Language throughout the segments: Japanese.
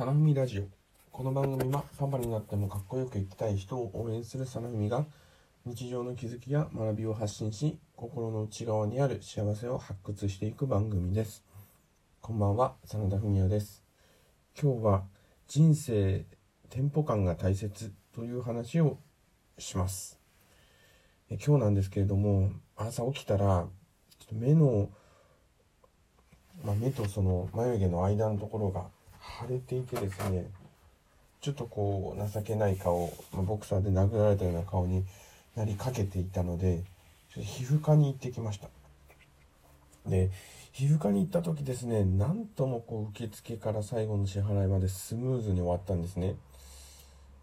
サナフミラジオ。この番組はパパになってもかっこよく生きたい人を応援するサナフミが日常の気づきや学びを発信し心の内側にある幸せを発掘していく番組です。こんばんは真田文也です。今日は人生テンポ感が大切という話をします。え今日なんですけれども朝起きたらちょっと目のまあ、目とその眉毛の間のところが腫れていてですねちょっとこう情けない顔、まあ、ボクサーで殴られたような顔になりかけていたのでちょっと皮膚科に行ってきました。で皮膚科に行った時ですねなんともこう受付から最後の支払いまでスムーズに終わったんですね。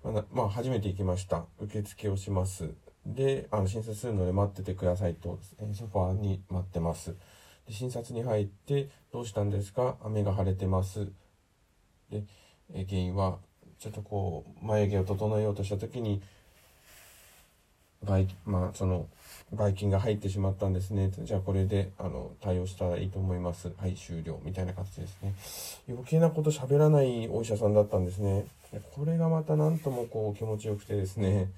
まだまあ初めて行きました。受付をします。であの診察するので待っててくださいと、え、ソファーに待ってます。で診察に入って「どうしたんですか？雨が腫れてます」で、え原因はちょっとこう眉毛を整えようとした時にばいまあそのばい菌が入ってしまったんですね。じゃあこれであの対応したらいいと思います。はい終了。みたいな形ですね。余計なこと喋らないお医者さんだったんですね。これがまた何ともこう気持ちよくてですね。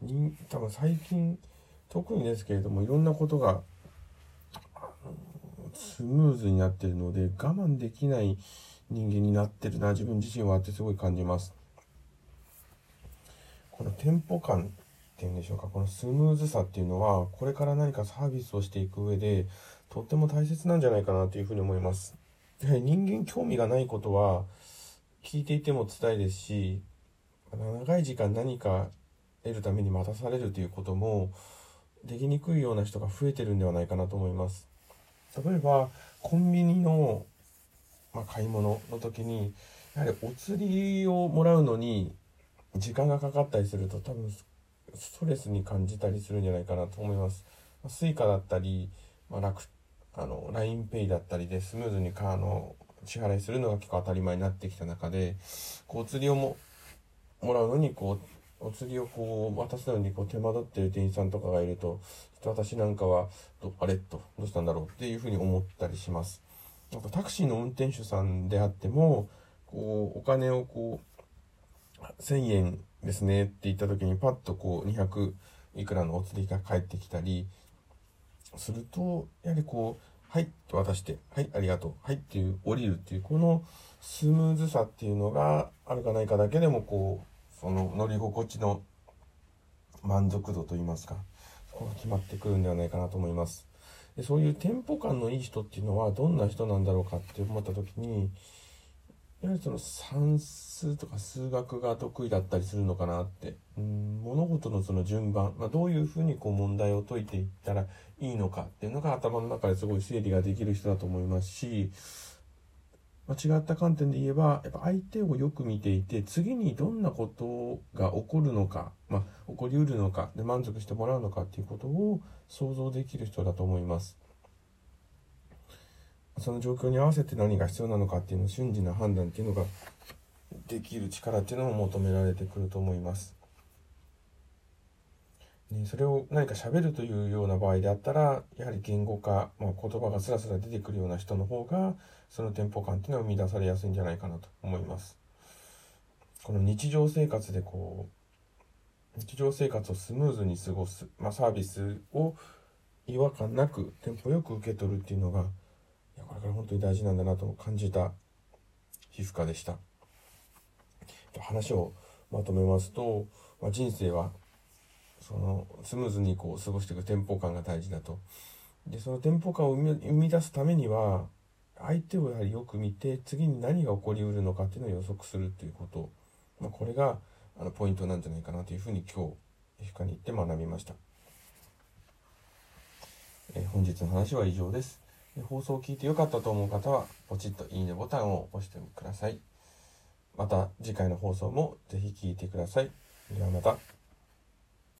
に多分最近特にですけれどもいろんなことがスムーズになってるので我慢できない人間になってるな自分自身はってすごい感じます。このテンポ感っていうんでしょうかこのスムーズさっていうのはこれから何かサービスをしていく上でとっても大切なんじゃないかなというふうに思います。やはり人間興味がないことは聞いていても辛いですし長い時間何か得るために待たされるということもできにくいような人が増えてるんではないかなと思います。例えばコンビニの、まあ、買い物の時にやはりお釣りをもらうのに時間がかかったりすると多分ストレスに感じたりするんじゃないかなと思います。まあ、Suica だったり、まあ、楽あの LINEPay だったりでスムーズにあの支払いするのが結構当たり前になってきた中でこうお釣りをももらうのにこうお釣りをこう渡すのにこう手間取ってる店員さんとかがいるとちょっと私なんかはあれ？とどうしたんだろう？っていうふうに思ったりします。なんかタクシーの運転手さんであってもこうお金をこう1000円ですねって言った時にパッとこう200いくらのお釣りが返ってきたりするとやはりこう「はい」と渡して「はいありがとう」「はい」っていう降りるっていうこのスムーズさっていうのがあるかないかだけでもこうその乗り心地の満足度といいますかそこが決まってくるんではないかなと思います。でそういうテンポ感のいい人っていうのはどんな人なんだろうかって思った時にやはりその算数とか数学が得意だったりするのかなってうん物事のその順番、まあ、どういうふうにこう問題を解いていったらいいのかっていうのが頭の中ですごい整理ができる人だと思いますし、まあ、違った観点で言えばやっぱ相手をよく見ていて次にどんなことが起こるのか、まあ、起こりうるのかで満足してもらうのかっていうことを想像できる人だと思います。その状況に合わせて何が必要なのかっていうのを瞬時な判断っていうのができる力っていうのも求められてくると思います。ね、それを何か喋るというような場合であったらやはり言語化、まあ、言葉がスラスラ出てくるような人の方がそのテンポ感っていうのは生み出されやすいんじゃないかなと思います。この日常生活でこう日常生活をスムーズに過ごす、まあ、サービスを違和感なくテンポよく受け取るっていうのがいやこれから本当に大事なんだなと感じた皮膚科でした。話をまとめますと、まあ、人生はそのスムーズにこう過ごしていくテンポ感が大事だと。でそのテンポ感を生み出すためには相手をやはりよく見て次に何が起こりうるのかっていうのを予測するということ、まあ、これがあのポイントなんじゃないかなというふうに今日皮膚科に行って学びました。え本日の話は以上です。放送を聞いてよかったと思う方は、ポチッといいねボタンを押してください。また次回の放送もぜひ聴いてください。ではまた。